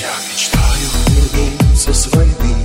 Я мечтаю вернуться с войны.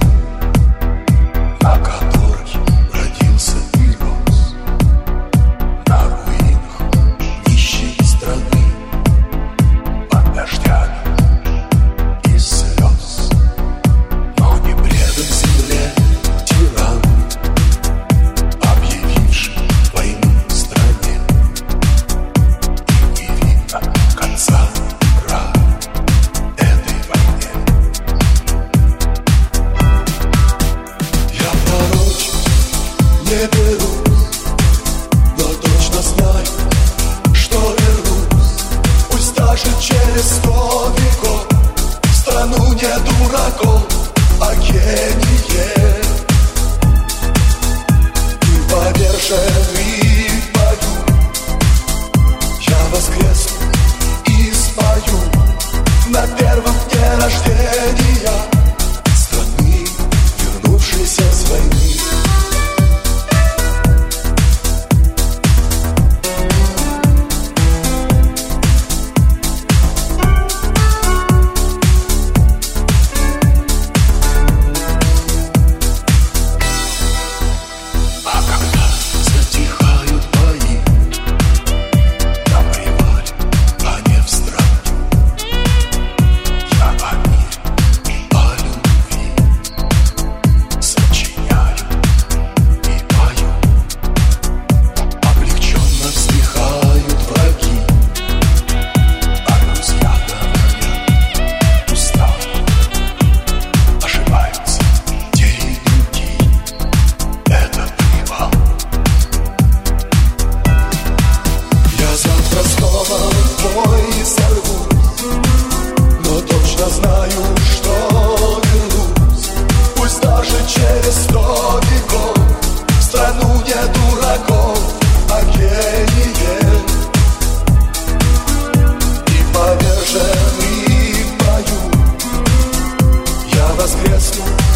но точно знаю, что вернусь, пусть даже через сто веков, страну не дураков, а гении. И поверженный в бою, я воскресну.